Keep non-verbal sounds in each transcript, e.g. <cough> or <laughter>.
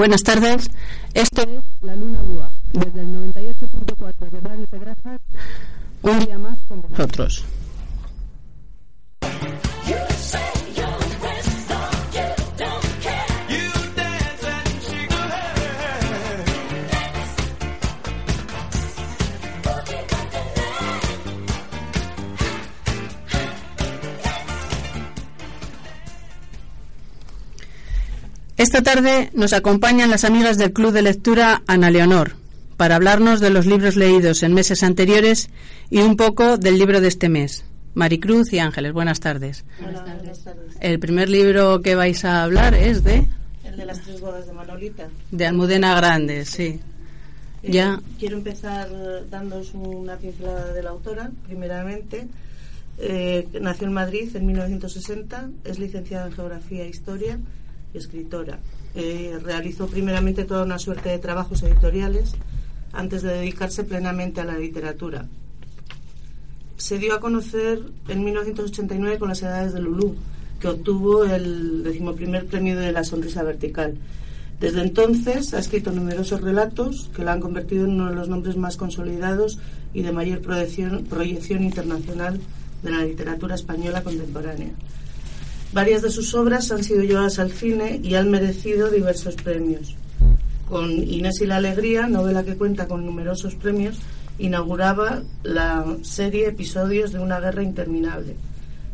Buenas tardes. Esto tarde nos acompañan las amigas del Club de Lectura Ana Leonor para hablarnos de los libros leídos en meses anteriores y un poco del libro de este mes. Maricruz y Ángeles, buenas tardes. Buenas tardes. El primer libro que vais a hablar es de... El de las tres bodas de Manolita. De Almudena Grandes, sí. Eh, ya. Quiero empezar dándoos una pincelada de la autora, primeramente. Eh, nació en Madrid en 1960, es licenciada en Geografía e Historia escritora. Eh, realizó primeramente toda una suerte de trabajos editoriales antes de dedicarse plenamente a la literatura. Se dio a conocer en 1989 con las edades de Lulú, que obtuvo el decimoprimer premio de la sonrisa vertical. Desde entonces ha escrito numerosos relatos que la han convertido en uno de los nombres más consolidados y de mayor proyección, proyección internacional de la literatura española contemporánea. Varias de sus obras han sido llevadas al cine y han merecido diversos premios. Con Inés y la Alegría, novela que cuenta con numerosos premios, inauguraba la serie Episodios de una guerra interminable,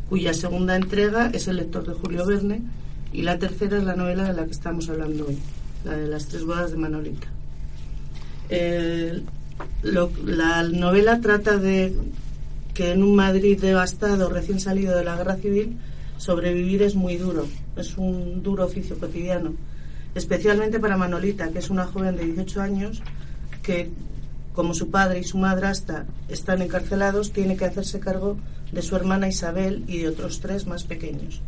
cuya segunda entrega es El lector de Julio Verne y la tercera es la novela de la que estamos hablando hoy, la de las tres bodas de Manolita. La novela trata de que en un Madrid devastado, recién salido de la guerra civil, sobrevivir es muy duro, es un duro oficio cotidiano, especialmente para Manolita, que es una joven de 18 años que, como su padre y su madrastra están encarcelados, tiene que hacerse cargo de su hermana Isabel y de otros tres más pequeños.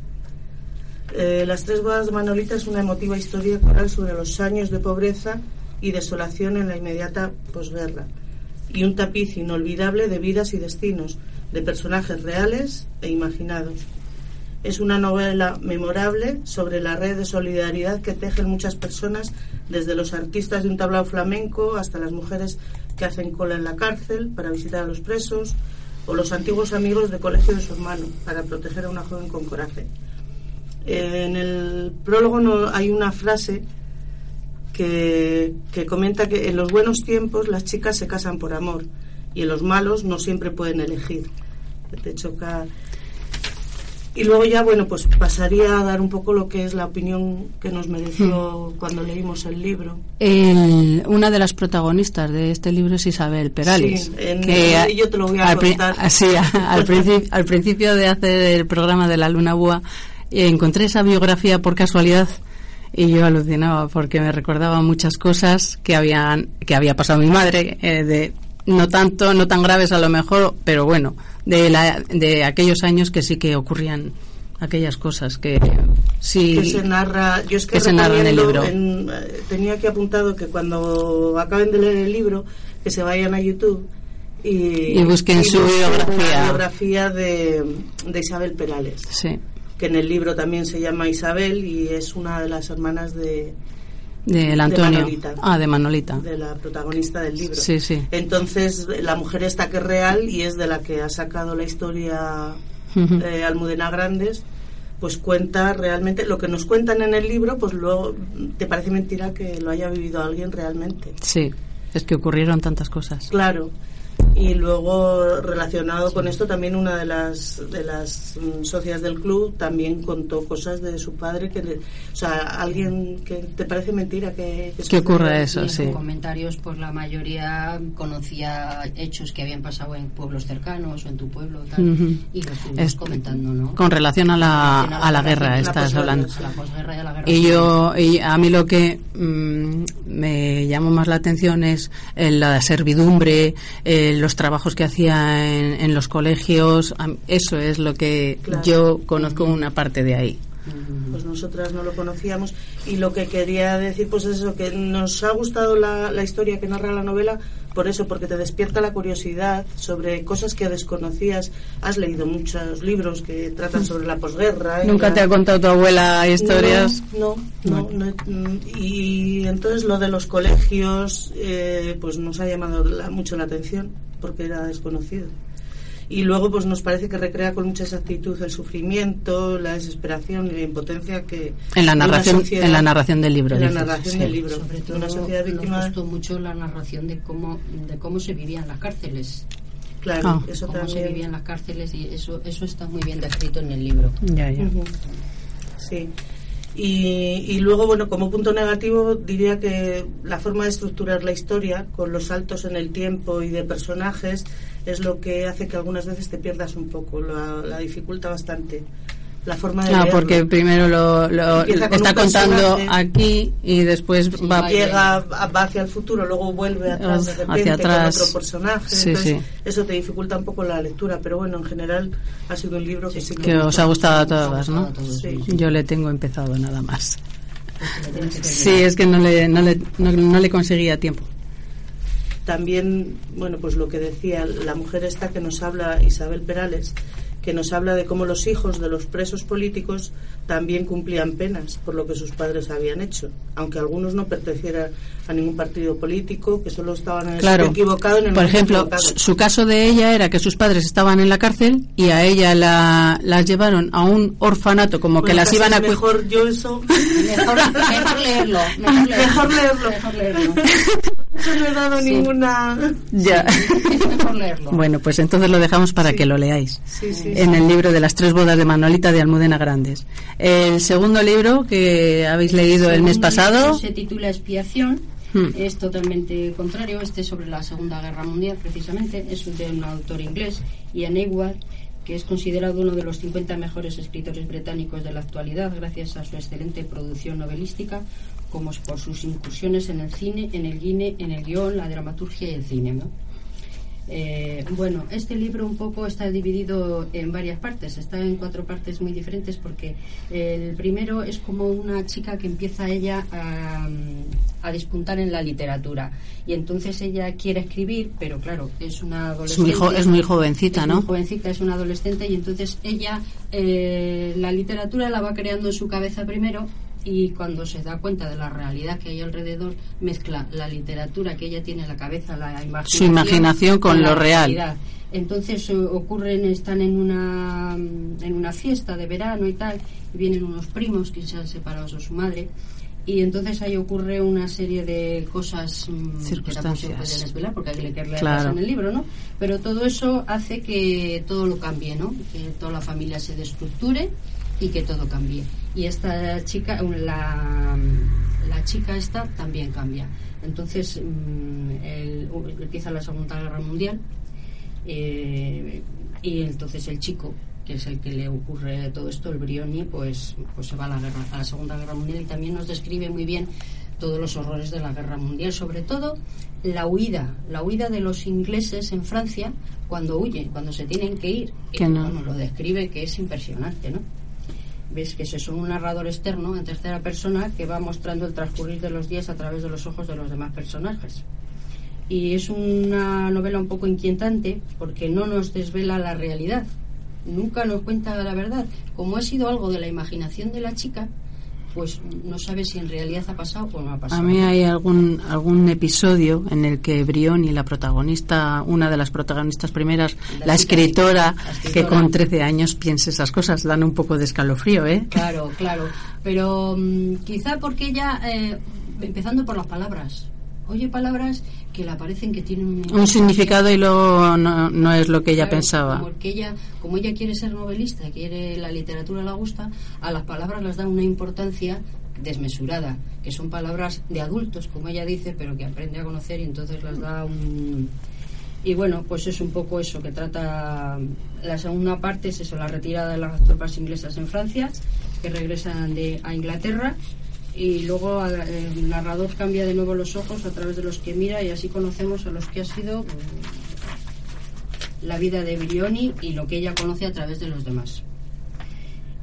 Eh, Las tres bodas de Manolita es una emotiva historia coral sobre los años de pobreza y desolación en la inmediata posguerra y un tapiz inolvidable de vidas y destinos, de personajes reales e imaginados. Es una novela memorable sobre la red de solidaridad que tejen muchas personas, desde los artistas de un tablao flamenco hasta las mujeres que hacen cola en la cárcel para visitar a los presos, o los antiguos amigos de colegio de su hermano para proteger a una joven con coraje. Eh, en el prólogo no, hay una frase que, que comenta que en los buenos tiempos las chicas se casan por amor y en los malos no siempre pueden elegir. Te choca y luego ya, bueno, pues pasaría a dar un poco lo que es la opinión que nos mereció cuando leímos el libro. El, una de las protagonistas de este libro es Isabel Perales. Sí, en que yo te lo voy a al, contar. <laughs> Sí, al, principio, al principio de hacer el programa de la Luna Búa eh, encontré esa biografía por casualidad y yo alucinaba porque me recordaba muchas cosas que habían que había pasado mi madre eh, de no tanto no tan graves a lo mejor pero bueno de, la, de aquellos años que sí que ocurrían aquellas cosas que sí que se narra yo es que, que se narra en el libro. en, eh, tenía aquí apuntado que cuando acaben de leer el libro que se vayan a YouTube y, y busquen y su biografía la biografía de, de Isabel Perales sí. que en el libro también se llama Isabel y es una de las hermanas de del Antonio. De Manolita, ah, de Manolita. De la protagonista del libro. Sí, sí. Entonces, la mujer esta que es real y es de la que ha sacado la historia eh, Almudena Grandes, pues cuenta realmente lo que nos cuentan en el libro, pues luego te parece mentira que lo haya vivido alguien realmente. Sí, es que ocurrieron tantas cosas. Claro. Y luego relacionado con esto también una de las de las mm, socias del club también contó cosas de su padre que le, o sea alguien que te parece mentira que que, que ocurra eso y sí. en comentarios pues la mayoría conocía hechos que habían pasado en pueblos cercanos o en tu pueblo tal, uh -huh. y los estuvimos es, comentando no con relación a la, relación a, a la, la, guerra estás hablando. a la posguerra y a la guerra. Y yo y a mí lo que mmm, me llamó más la atención es eh, la servidumbre eh, los trabajos que hacía en, en, los colegios, eso es lo que claro. yo conozco una parte de ahí. Pues nosotras no lo conocíamos y lo que quería decir pues es eso, que nos ha gustado la, la historia que narra la novela por eso, porque te despierta la curiosidad sobre cosas que desconocías. Has leído muchos libros que tratan sobre la posguerra. ¿Nunca te ha contado tu abuela historias? No, no, no, Y entonces lo de los colegios, eh, pues nos ha llamado mucho la atención porque era desconocido y luego pues nos parece que recrea con mucha exactitud el sufrimiento, la desesperación y la impotencia que en la narración en la narración del libro. En la narración del libro. Sobre todo una sociedad víctima. Nos gustó mucho la narración de cómo de cómo se vivía en las cárceles. Claro, ah. eso cómo se vivía en las cárceles y eso eso está muy bien descrito en el libro. Ya, ya. Sí. Y, y, luego, bueno, como punto negativo, diría que la forma de estructurar la historia, con los saltos en el tiempo y de personajes, es lo que hace que algunas veces te pierdas un poco, la, dificulta bastante la forma de ah, porque primero lo, está contando aquí y después va llega va hacia el futuro luego vuelve atrás de repente hacia atrás. con otro personaje. Eso te dificulta un poco la lectura pero bueno en general ha sido un libro que sí que, os ha gustado a todas no yo le tengo empezado nada más. Sí es que no le no le, no le conseguía tiempo. También, bueno, pues lo que decía la mujer esta que nos habla, Isabel Perales, que nos habla de cómo los hijos de los presos políticos también cumplían penas por lo que sus padres habían hecho, aunque algunos no pertenecieran a ningún partido político, que solo estaban en el claro. equivocado. En por ejemplo, su caso de ella era que sus padres estaban en la cárcel y a ella la, llevaron a un orfanato, como que las iban a... Mejor yo eso... <laughs> mejor, leerlo. Mejor <laughs> leerlo. Mejor leerlo. No he dado ninguna... Ya. Bueno, pues entonces lo dejamos para que lo leáis. en el libro de las tres bodas de Manolita de Almudena Grandes. El segundo libro que habéis leído el, mes pasado se titula Expiación. Hmm. Es totalmente contrario. Este es sobre la Segunda Guerra Mundial, precisamente. Es de un autor inglés, Ian Ewart, que es considerado uno de los 50 mejores escritores británicos de la actualidad, gracias a su excelente producción novelística, como por sus incursiones en el cine, en el guine, en el guion, la dramaturgia y el cine. ¿no? Eh, bueno, este libro un poco está dividido en varias partes, está en cuatro partes muy diferentes porque el primero es como una chica que empieza ella a, a despuntar en la literatura y entonces ella quiere escribir, pero claro, es una adolescente. Es muy, es muy jovencita, ¿no? Muy jovencita, es una adolescente y entonces ella eh, la literatura la va creando en su cabeza primero y cuando se da cuenta de la realidad que hay alrededor, mezcla la literatura que ella tiene en la cabeza, la imaginación, su imaginación con, lo real. Entonces ocurren, están en una, en una fiesta de verano y tal, y vienen unos primos que se han separado de su madre, y entonces ahí ocurre una serie de cosas mm, que tampoco se puede desvelar porque hay que leerlas en el libro, ¿no? Pero todo eso hace que todo lo cambie, ¿no? Que toda la familia se destructure y que todo cambie. Y esta chica, la, la chica esta también cambia. Entonces mm, empieza la Segunda Guerra Mundial eh, y entonces el chico que es el que le ocurre todo esto, el Brioni, pues, pues se va a la, guerra, a la Segunda Guerra Mundial y también nos describe muy bien todos los horrores de la Guerra Mundial, sobre todo la huida, la huida de los ingleses en Francia cuando huyen, cuando se tienen que ir. Que no. lo describe que es impresionante, ¿no? Ves que es un narrador externo en tercera persona que va mostrando el transcurrir de los días a través de los ojos de los demás personajes. Y es una novela un poco inquietante porque no nos desvela la realidad, nunca nos cuenta la verdad. Como ha sido algo de la imaginación de la chica, pues no sabe si en realidad ha pasado o no ha pasado. A mí hay algún algún episodio en el que Brioni, la protagonista, una de las protagonistas primeras, la, escritora, que con 13 años piensa esas cosas, dan un poco de escalofrío, ¿eh? Claro, claro. Pero mm, quizá porque ella, eh, empezando por las palabras, oye palabras que le aparecen que tienen un, significado y luego no, es lo que ella pensaba. Como, ella, como ella quiere ser novelista, quiere la literatura la gusta, a las palabras les da una importancia desmesurada, que son palabras de adultos, como ella dice, pero que aprende a conocer y entonces las da un... Y bueno, pues es un poco eso que trata la segunda parte, es eso, la retirada de las tropas inglesas en Francia, que regresan de, a Inglaterra y luego el narrador cambia de nuevo los ojos a través de los que mira y así conocemos a los que ha sido mm, la vida de Brioni y lo que ella conoce a través de los demás.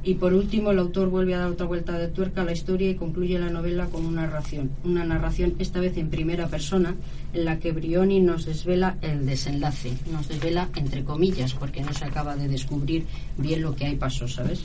Y por último, el autor vuelve a dar otra vuelta de tuerca a la historia y concluye la novela con una narración. Una narración, esta vez en primera persona, en la que Brioni nos desvela el desenlace. Nos desvela entre comillas, porque no se acaba de descubrir bien lo que ahí pasó, ¿sabes?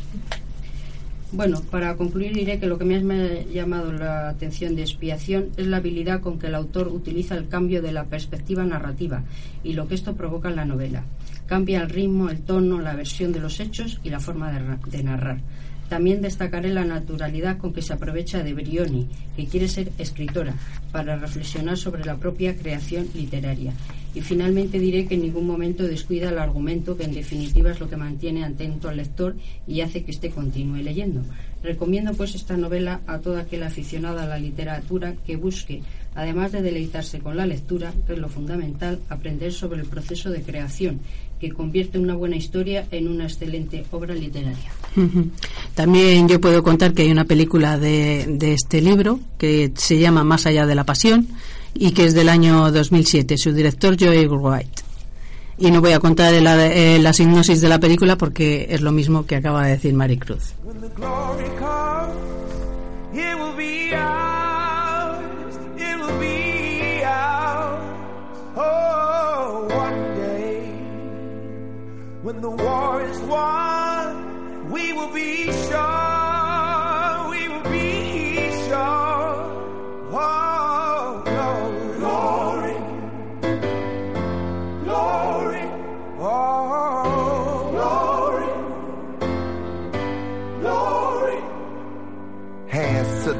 Bueno, para concluir diré que lo que más me ha llamado la atención de expiación es la habilidad con que el autor utiliza el cambio de la perspectiva narrativa y lo que esto provoca en la novela. Cambia el ritmo, el tono, la versión de los hechos y la forma de, narrar. También destacaré la naturalidad con que se aprovecha de Brioni, que quiere ser escritora, para reflexionar sobre la propia creación literaria. Y finalmente diré que en ningún momento descuida el argumento, que en definitiva es lo que mantiene atento al lector y hace que éste continúe leyendo. Recomiendo pues esta novela a todo aquel aficionado a la literatura que busque, además de deleitarse con la lectura, que es lo fundamental, aprender sobre el proceso de creación que convierte una buena historia en una excelente obra literaria. También yo puedo contar que hay una película de, de este libro que se llama Más allá de la pasión y que es del año 2007, su director Joey White. Y no voy a contar la, eh, la sinopsis de la película porque es lo mismo que acaba de decir Maricruz. When the war is won, we will be sure,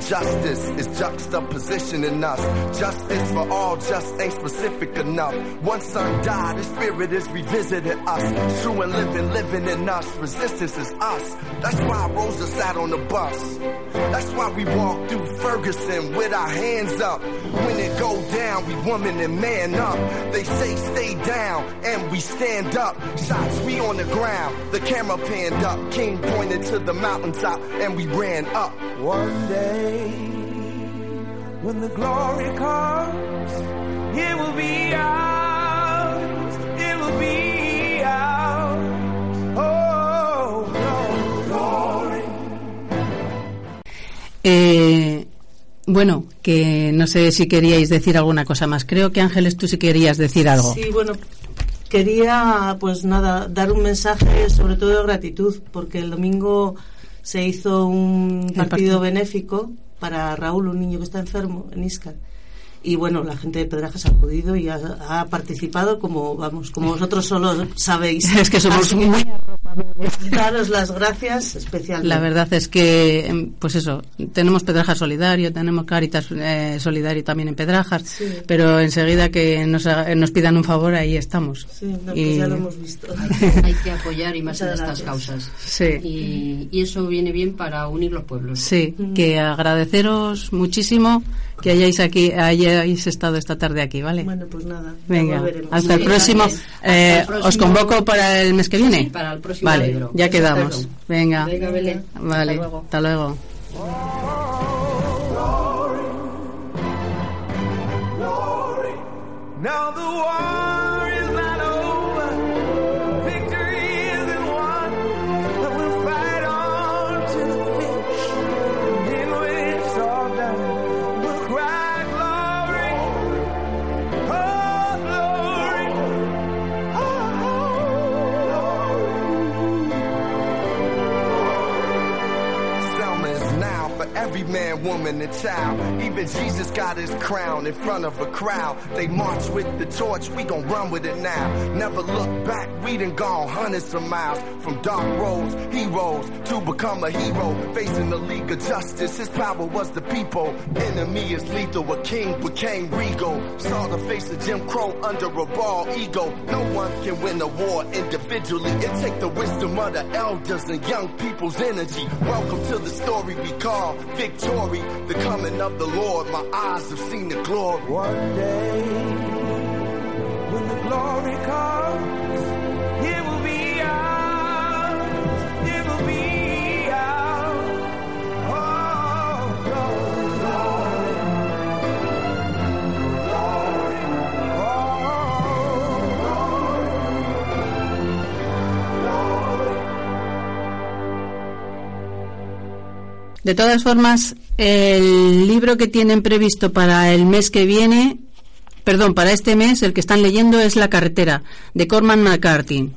Justice is juxtaposition in us. Justice for all just ain't specific enough. One son died, his spirit is revisiting us. True and living, living in us. Resistance is us. That's why Rosa sat on the bus. That's why we walked through Ferguson with our hands up. When it go down, we woman and man up. They say stay down, and we stand up. Shots we on the ground, the camera panned up. King pointed to the mountaintop, and we ran up. One day, when the glory comes, it will be ours. It will be ours. Oh, glory. Eh, bueno, que no sé si queríais decir alguna cosa más. Creo que Ángeles, tú sí querías decir algo. Sí, bueno, quería, pues nada, dar un mensaje sobre todo de gratitud, porque el domingo se hizo un partido benéfico para Raúl, un niño que está enfermo en Iscar. Y bueno, la gente de Pedrajas ha acudido y ha, participado como, vamos, como vosotros solo sabéis. <laughs> Es que somos muy Daros las gracias especialmente. La verdad es que, em, pues eso, tenemos Pedrajas Solidario, tenemos Caritas eh, Solidario también en Pedrajas, pero enseguida que nos, nos, pidan un favor, ahí estamos. Sí, pues ya lo hemos visto. Hay que, apoyar y más en estas causas. Sí. Y, y, eso viene bien para unir los pueblos. Sí, que agradeceros muchísimo que hayáis aquí hayáis estado esta tarde aquí, ¿vale? Bueno, pues nada. Venga, hasta el, próximo, eh, Os convoco para el mes que viene. Sí, para el próximo. Vale, ya quedamos. Venga. Venga, Belén. Vale, hasta luego. Hasta luego. Now the war woman, and child. Even Jesus got his crown in front of a crowd. They march with the torch, we gon' run with it now. Never look back, we done gone hundreds of miles. From dark roads, heroes, to become a hero. Facing the League of Justice, his power was the people. Enemy is lethal, a king became regal. Saw the face of Jim Crow under a ball ego. No one can win a war individually. It take the wisdom of the elders and young people's energy. Welcome to the story we call victory. The coming of the Lord, my eyes have seen the glory. One day, when the glory comes, De todas formas, el libro que tienen previsto para el mes que viene, perdón, para este mes, el que están leyendo es La carretera, de Corman McCarthy.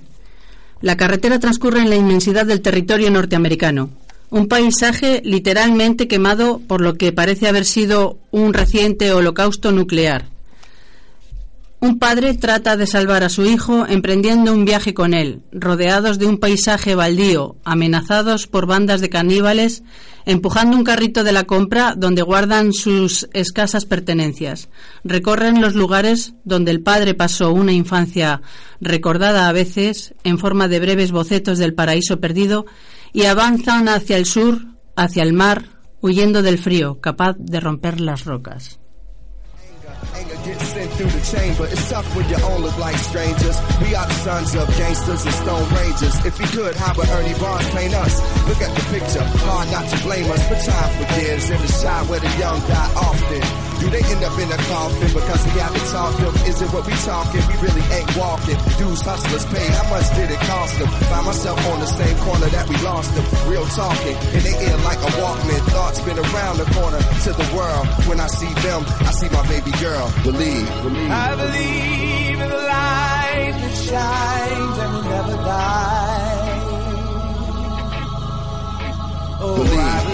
La carretera transcurre en la inmensidad del territorio norteamericano. Un paisaje literalmente quemado por lo que parece haber sido un reciente holocausto nuclear. Un padre trata de salvar a su hijo emprendiendo un viaje con él, rodeados de un paisaje baldío, amenazados por bandas de caníbales, empujando un carrito de la compra donde guardan sus escasas pertenencias. Recorren los lugares donde el padre pasó una infancia recordada a veces en forma de breves bocetos del paraíso perdido y avanzan hacia el sur, hacia el mar, huyendo del frío, capaz de romper las rocas. Through the chamber. It's tough when you all look like strangers. We are the sons of gangsters and stone rangers. If you could, how would Ernie Barnes paint us? Look at the picture, hard not to blame us, but time forgives. In the shot where the young die often. Do they end up in a coffin because we haven't talked them? Is it what we talking? We really ain't walking. Dudes, hustlers pay. How much did it cost them? Find myself on the same corner that we lost them. Real talking in the ear like a Walkman. Thoughts been around the corner to the world. When I see them, I see my baby girl. Believe believe. I believe in the light that shines and will never die. Oh, believe, I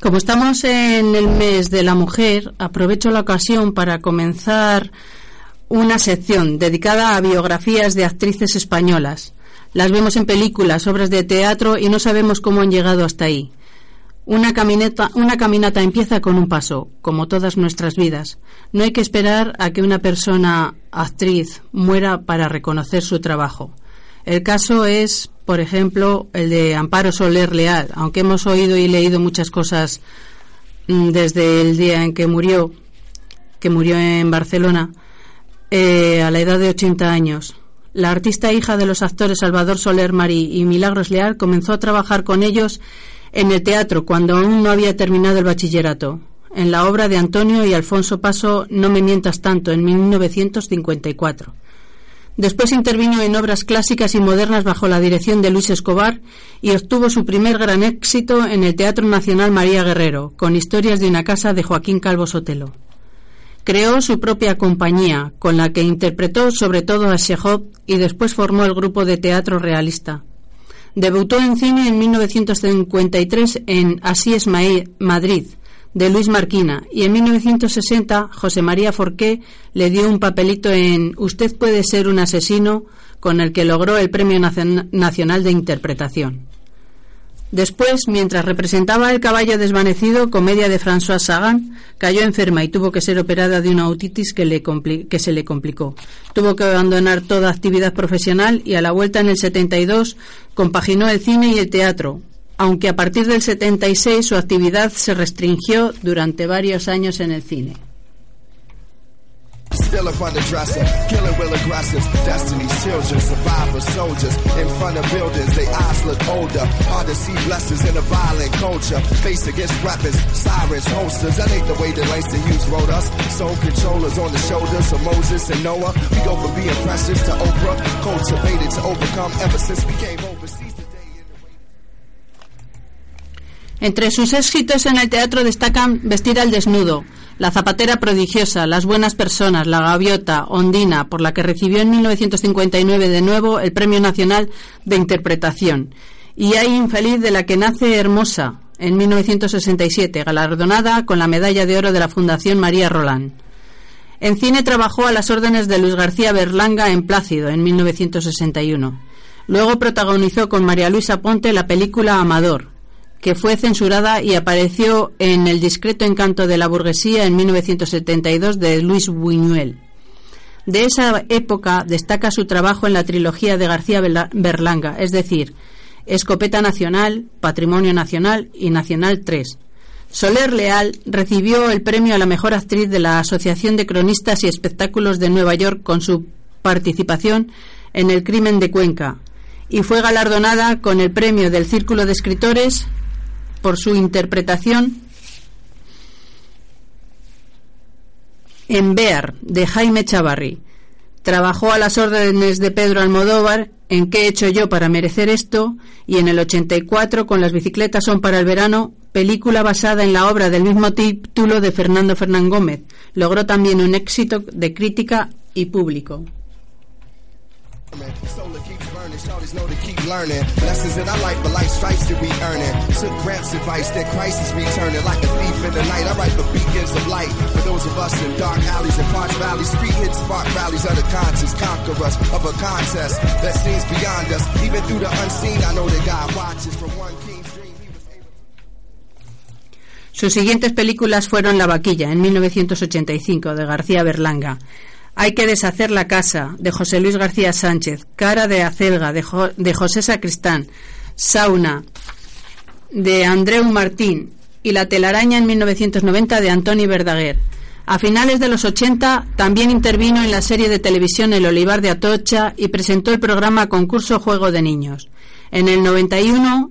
Como estamos en el mes de la mujer, aprovecho la ocasión para comenzar una sección dedicada a biografías de actrices españolas. Las vemos en películas, obras de teatro y no sabemos cómo han llegado hasta ahí. Una caminata, una caminata empieza con un paso, como todas nuestras vidas. No hay que esperar a que una persona actriz muera para reconocer su trabajo. El caso es, por ejemplo, el de Amparo Soler Leal, aunque hemos oído y leído muchas cosas mm, desde el día en que murió, que murió en Barcelona, eh, a la edad de 80 años. La artista hija de los actores Salvador Soler Marí y Milagros Leal comenzó a trabajar con ellos en el teatro cuando aún no había terminado el bachillerato, en la obra de Antonio y Alfonso Paso No me mientas tanto, en 1954. Después intervino en obras clásicas y modernas bajo la dirección de Luis Escobar y obtuvo su primer gran éxito en el Teatro Nacional María Guerrero, con historias de una casa de Joaquín Calvo Sotelo. Creó su propia compañía, con la que interpretó sobre todo a Chekhov y después formó el grupo de teatro realista. Debutó en cine en 1953 en Así es Madrid, de Luis Marquina, y en 1960 José María Forqué le dio un papelito en Usted puede ser un asesino, con el que logró el Premio Nacional de Interpretación. Después, mientras representaba El caballo desvanecido, comedia de François Sagan, cayó enferma y tuvo que ser operada de una otitis que, que se le complicó. Tuvo que abandonar toda actividad profesional y a la vuelta en el 72 compaginó el cine y el teatro, aunque a partir del 76 su actividad se restringió durante varios años en el cine. Still up on the dresser, killing will aggressors, destiny's children, survivors, soldiers, in front of buildings, they eyes look older, hard to see blessings in a violent culture, face against weapons, sirens, holsters, that ain't the way that Langston Hughes wrote us, soul controllers on the shoulders of Moses and Noah, we go from being precious to Oprah, cultivated to overcome ever since we came overseas. Entre sus éxitos en el teatro destacan Vestir al desnudo, La zapatera prodigiosa, Las buenas personas, La gaviota, Ondina, por la que recibió en 1959 de nuevo el Premio Nacional de Interpretación, y Hay infeliz de la que nace hermosa, en 1967, galardonada con la medalla de oro de la Fundación María Roland. En cine trabajó a las órdenes de Luis García Berlanga en Plácido, en 1961. Luego protagonizó con María Luisa Ponte la película Amador, que fue censurada y apareció en El discreto encanto de la burguesía en 1972 de Luis Buñuel. De esa época destaca su trabajo en la trilogía de García Berlanga, es decir, Escopeta Nacional, Patrimonio Nacional y Nacional 3. Soler Leal recibió el premio a la mejor actriz de la Asociación de Cronistas y Espectáculos de Nueva York con su participación en El crimen de Cuenca y fue galardonada con el premio del Círculo de Escritores por su interpretación en Bear de Jaime Chavarri. Trabajó a las órdenes de Pedro Almodóvar en ¿Qué he hecho yo para merecer esto? y en el 84 con Las bicicletas son para el verano, película basada en la obra del mismo título de Fernando Fernán Gómez. Logró también un éxito de crítica y público. Shorties know to keep learning. Lessons in our life, but life stripes that we earning. Took Gramps' advice that crisis returning like a thief in the night. I write for beacons of light for those of us in dark alleys and parched valleys. Street hits spark rallies of the conscious, conquer us of a contest that seems beyond us. Even through the unseen, I know that God watches from one king's dream. Sus siguientes películas fueron La vaquilla, en 1985, de García Berlanga. Hay que deshacer la casa, de José Luis García Sánchez, Cara de acelga, de, José Sacristán, Sauna, de Andreu Martín y La telaraña en 1990 de Antoni Verdaguer. A finales de los 80 también intervino en la serie de televisión El Olivar de Atocha y presentó el programa Concurso Juego de Niños. En el 91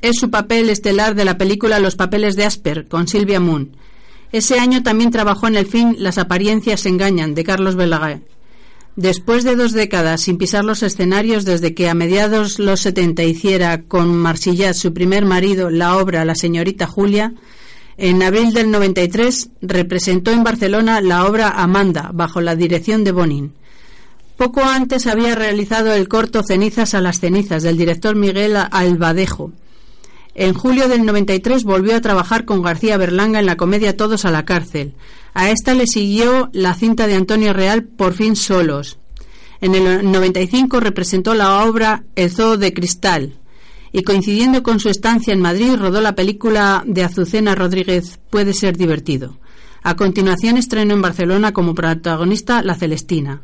es su papel estelar de la película Los papeles de Asper con Silvia Moon ese año también trabajó en el film Las apariencias engañan, de Carlos Belaguer. Después de dos décadas sin pisar los escenarios, desde que a mediados los 70 hiciera con Marsillat, su primer marido, la obra La señorita Julia, en abril del 93 representó en Barcelona la obra Amanda, bajo la dirección de Bonin. Poco antes había realizado el corto Cenizas a las cenizas del director Miguel Albadejo, en julio del 93 volvió a trabajar con García Berlanga en la comedia Todos a la cárcel. A esta le siguió la cinta de Antonio Real Por fin solos. En el 95 representó la obra El zoo de cristal y coincidiendo con su estancia en Madrid rodó la película de Azucena Rodríguez Puede ser divertido. A continuación estrenó en Barcelona como protagonista La Celestina.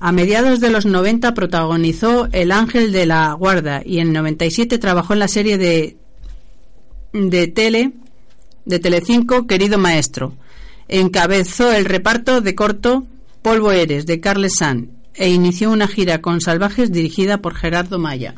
A mediados de los 90 protagonizó El Ángel de la Guarda y en 97 trabajó en la serie de de Tele, de Telecinco, Querido Maestro. Encabezó el reparto de corto Polvo Eres, de Carles San, e inició una gira con Salvajes dirigida por Gerardo Maya.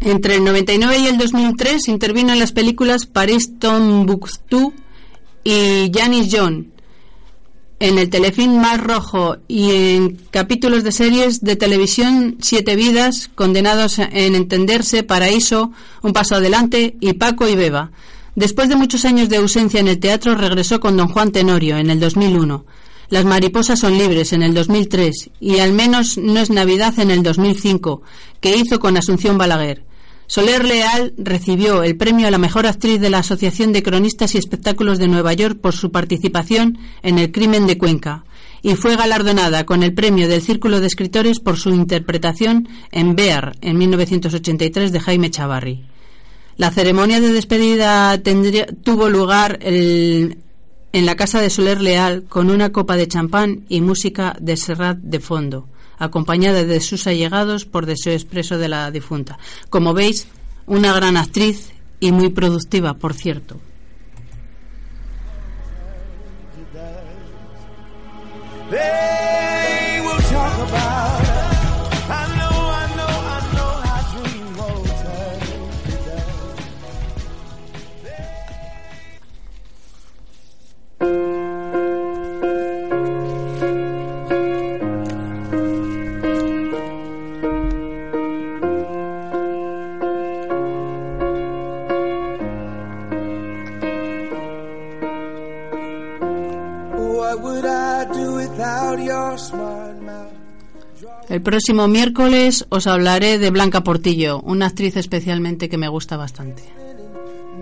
Entre el 99 y el 2003 intervino en las películas Paris Tombuctú y Janis John, en el telefilm Mar Rojo y en capítulos de series de televisión Siete Vidas, Condenados en Entenderse, Paraíso, Un Paso Adelante y Paco y Beba. Después de muchos años de ausencia en el teatro, regresó con Don Juan Tenorio en el 2001. Las mariposas son libres en el 2003 y al menos no es Navidad en el 2005, que hizo con Asunción Balaguer. Soler Leal recibió el premio a la mejor actriz de la Asociación de Cronistas y Espectáculos de Nueva York por su participación en El crimen de Cuenca y fue galardonada con el premio del Círculo de Escritores por su interpretación en Bear en 1983 de Jaime Chavarri. La ceremonia de despedida tuvo lugar en la casa de Soler Leal con una copa de champán y música de Serrat de fondo, acompañada de sus allegados por deseo expreso de la difunta. Como veis, una gran actriz y muy productiva, por cierto. Próximo miércoles os hablaré de Blanca Portillo, una actriz especialmente que me gusta bastante.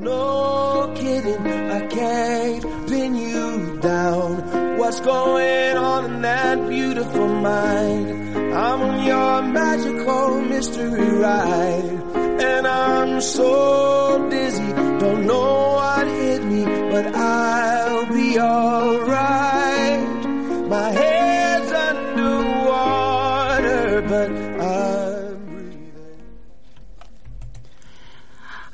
No kidding, I can't pin you down. What's going on in that beautiful mind? I'm on your magical mystery ride. And I'm so dizzy, don't know what hit me, but I'll be alright.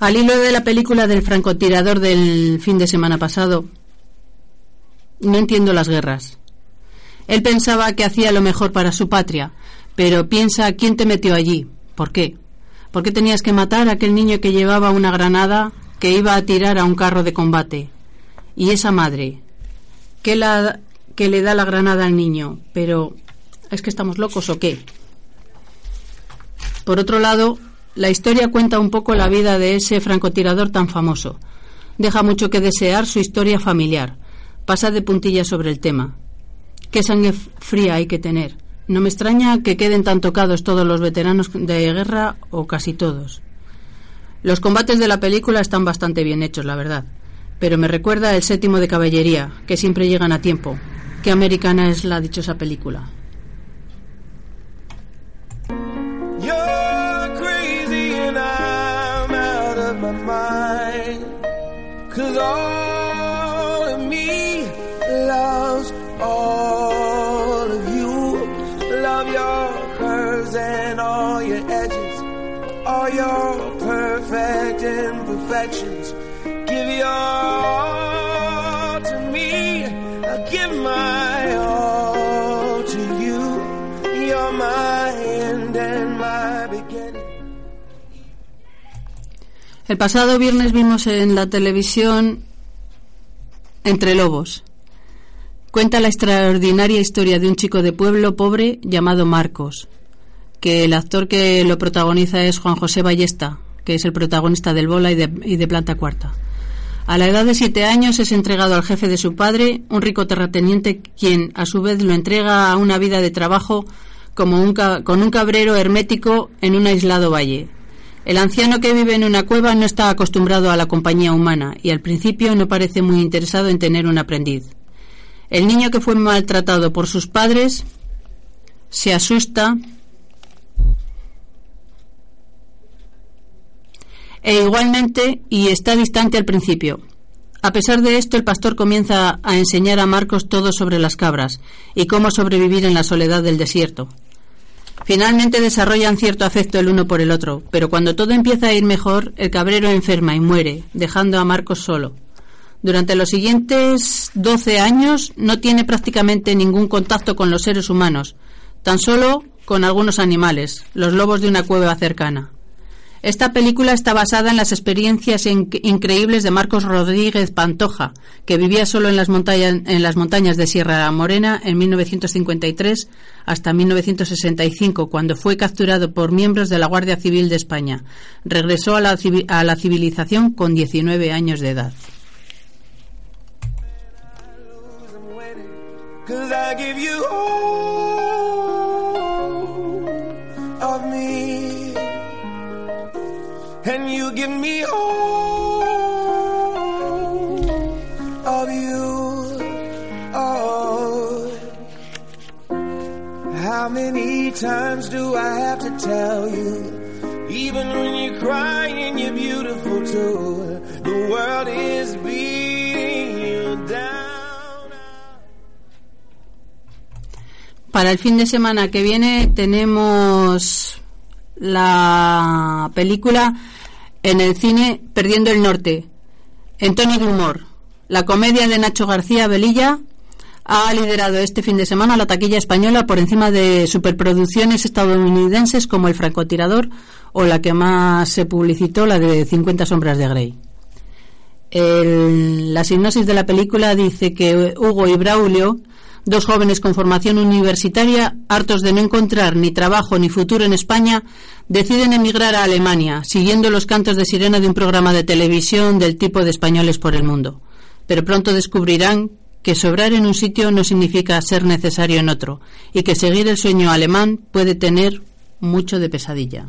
Al hilo de la película del francotirador del fin de semana pasado, no entiendo las guerras. Él pensaba que hacía lo mejor para su patria, pero piensa quién te metió allí, por qué. ¿Por qué tenías que matar a aquel niño que llevaba una granada que iba a tirar a un carro de combate? Y esa madre, ¿qué, la, que le da la granada al niño? Pero, ¿es que estamos locos o qué? Por otro lado, la historia cuenta un poco la vida de ese francotirador tan famoso. Deja mucho que desear su historia familiar. Pasa de puntillas sobre el tema. ¿Qué sangre fría hay que tener? No me extraña que queden tan tocados todos los veteranos de guerra o casi todos. Los combates de la película están bastante bien hechos, la verdad. Pero me recuerda el séptimo de caballería, que siempre llegan a tiempo. Qué americana es la dichosa película. Cause all of me loves all of you. Love your curves and all your edges, all your perfect imperfections. Give your all El pasado viernes vimos en la televisión Entre Lobos. Cuenta la extraordinaria historia de un chico de pueblo pobre llamado Marcos, que el actor que lo protagoniza es Juan José Ballesta, que es el protagonista del Bola y de, Planta Cuarta. A la edad de siete años es entregado al jefe de su padre, un rico terrateniente, quien a su vez lo entrega a una vida de trabajo como un con un cabrero hermético en un aislado valle, el anciano que vive en una cueva no está acostumbrado a la compañía humana y al principio no parece muy interesado en tener un aprendiz. El niño que fue maltratado por sus padres se asusta e igualmente y está distante al principio. A pesar de esto, el pastor comienza a enseñar a Marcos todo sobre las cabras y cómo sobrevivir en la soledad del desierto. Finalmente desarrollan cierto afecto el uno por el otro, pero cuando todo empieza a ir mejor, el cabrero enferma y muere, dejando a Marcos solo. Durante los siguientes 12 años no tiene prácticamente ningún contacto con los seres humanos, tan solo con algunos animales, los lobos de una cueva cercana. Esta película está basada en las experiencias increíbles de Marcos Rodríguez Pantoja, que vivía solo en las, montañas, de Sierra Morena en 1953 hasta 1965, cuando fue capturado por miembros de la Guardia Civil de España. Regresó a la civilización con 19 años de edad. And you give me all of you. Oh, how many times do I have to tell you? Even when you're crying, you're beautiful too. The world is beating you down. Para el fin de semana que viene tenemos la película en el cine Perdiendo el Norte, en tono de humor. La comedia de Nacho García Velilla ha liderado este fin de semana la taquilla española por encima de superproducciones estadounidenses como El francotirador o la que más se publicitó, la de 50 sombras de Grey. la sinopsis de la película dice que Hugo y Braulio Dos jóvenes con formación universitaria, hartos de no encontrar ni trabajo ni futuro en España, deciden emigrar a Alemania, siguiendo los cantos de sirena de un programa de televisión del tipo de españoles por el mundo. Pero pronto descubrirán que sobrar en un sitio no significa ser necesario en otro y que seguir el sueño alemán puede tener mucho de pesadilla.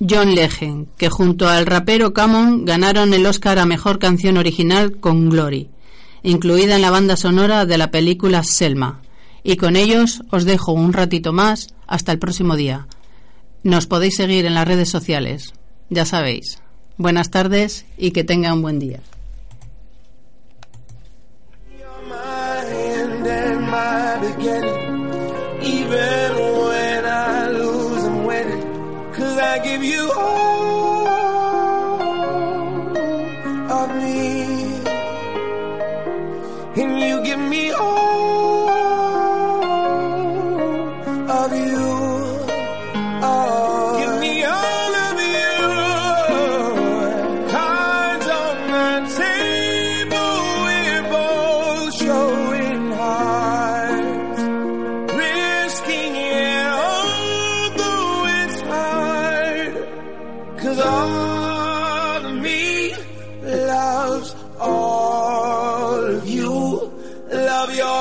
John Legend, que junto al rapero Camon ganaron el Oscar a Mejor Canción Original con Glory, incluida en la banda sonora de la película Selma. Y con ellos os dejo un ratito más hasta el próximo día. Nos podéis seguir en las redes sociales, ya sabéis. Buenas tardes y que tengan un buen día. Give you all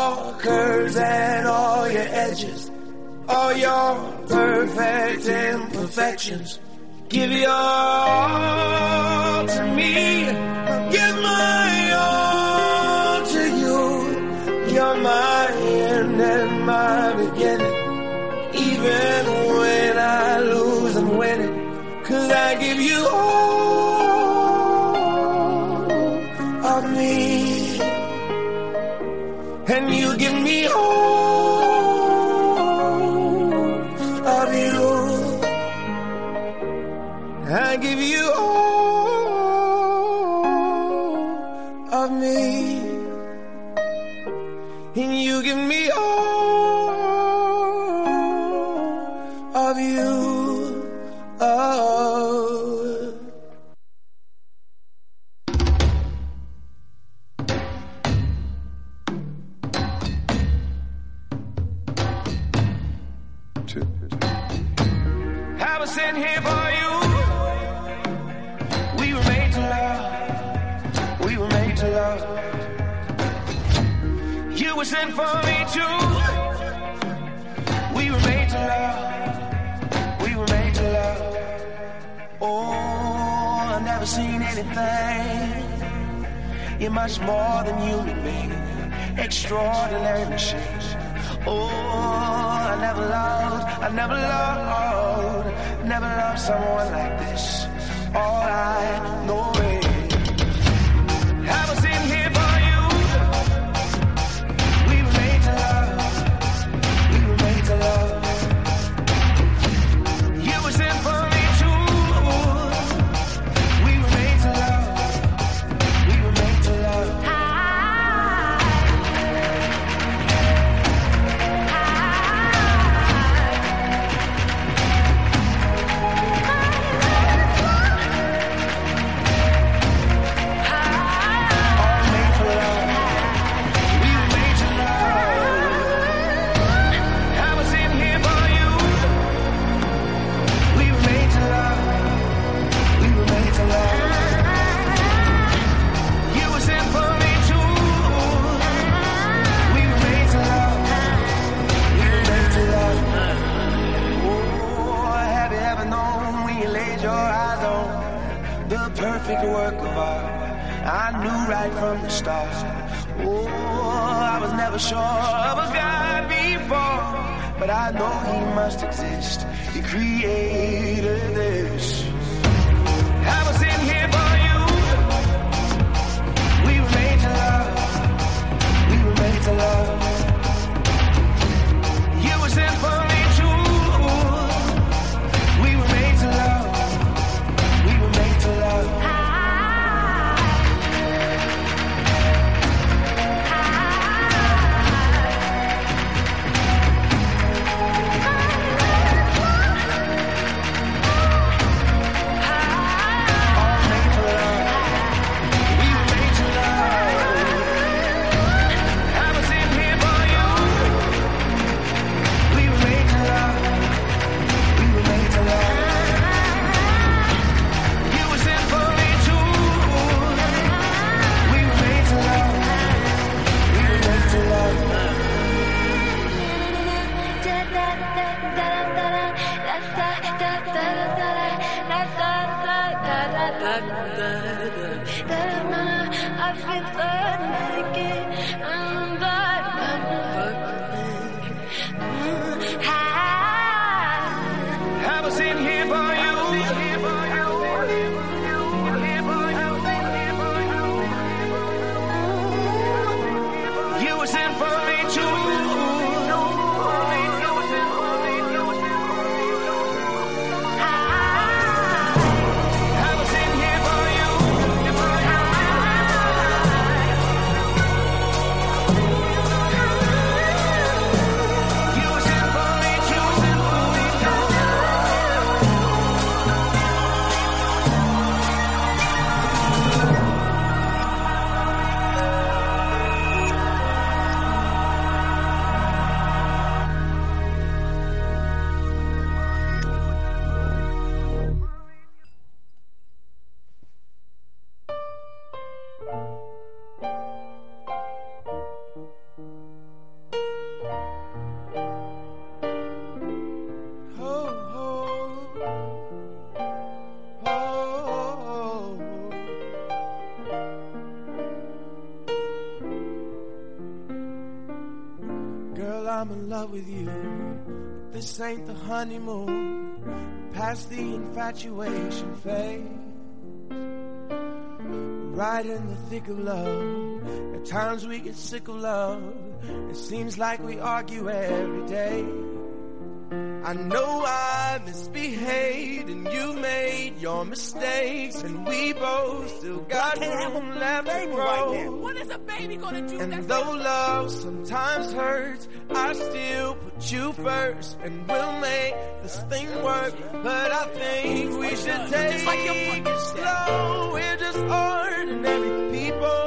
Your curves and all your edges, all your perfect imperfections. Give your all to me. Oh, I've never seen anything. You're much more than human being. Extraordinary machine. Oh, I never loved, I never loved, never loved someone like this. All I know is from the start. Oh, I was never sure of a God before, but I know He must exist. He created this. I was in here honeymoon, past the infatuation phase. Right in the thick of love, at times we get sick of love. It seems like we argue every day. I know I misbehaved and you made your mistakes and we both still got room left to grow. Right what is a baby gonna do? And though love sometimes hurts, I still put you first and we'll make this thing work. But I think we should take like it slow. We're just ordinary people.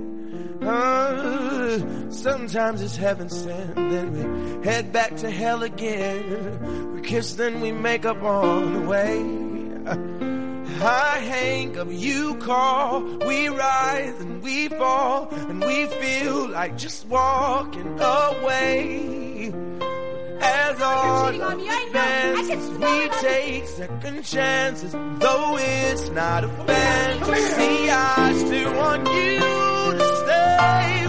Sometimes it's heaven sent, then we head back to hell again. We kiss, then we make up on the way. I hang up, you call, we rise and we fall, and we feel like just walking away. As all advances, we take second chances, though it's not a fantasy. I still want you to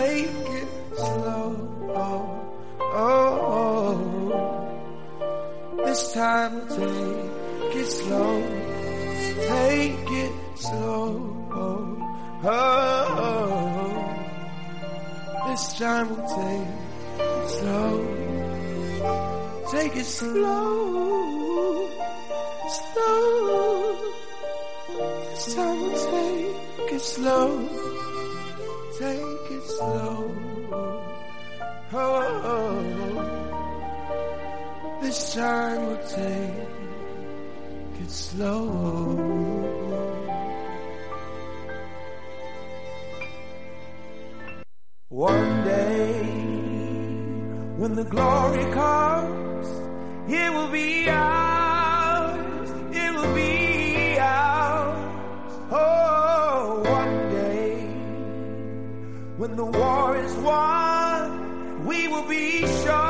Take it slow. Oh, oh, oh. This time we'll take it slow. Take it slow. Oh, Oh, this time we'll take it slow. Take it slow. Slow. This time we'll take it slow. Time we'll take it slow. One day, when the glory comes, it will be ours. It will be ours. Oh, one day, when the war is won, we will be sure.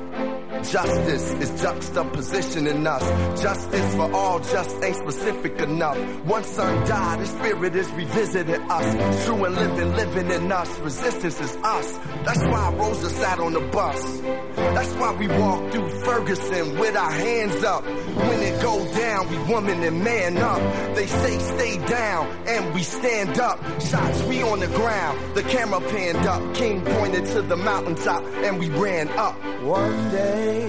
Justice is juxtaposition in us. Justice for all just ain't specific enough. One son died, his spirit is revisiting us. True and living, living in us. Resistance is us. That's why Rosa sat on the bus. That's why we walked through Ferguson with our hands up. When it go down, we woman and man up. They say stay down, and we stand up. Shots we on the ground, the camera panned up. King pointed to the mountaintop, and we ran up. One day,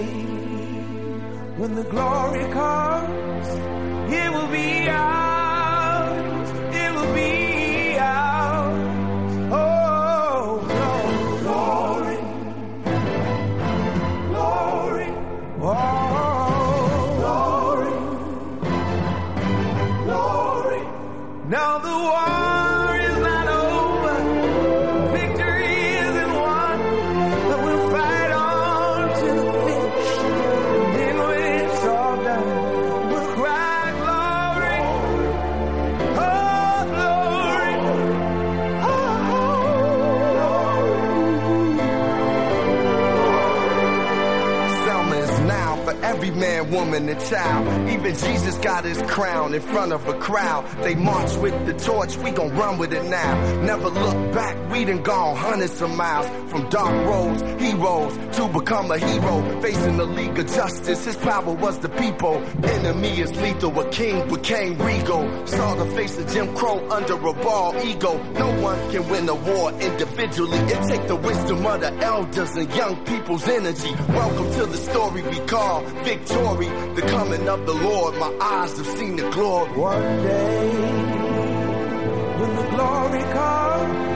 when the glory comes, it will be ours. It will be ours. Oh, glory, glory, oh, glory, glory. Now the war woman, and child. Even Jesus got his crown in front of a crowd. They march with the torch, we gon' run with it now. Never look back, we done gone hundreds of miles. From dark roads, heroes, to become a hero. Facing the League of Justice, his power was the people. Enemy is lethal, a king became regal. Saw the face of Jim Crow under a ball ego. No one can win a war individually. It take the wisdom of the elders and young people's energy. Welcome to the story we call victory. The coming of the Lord, my eyes have seen the glory. One day, when the glory comes,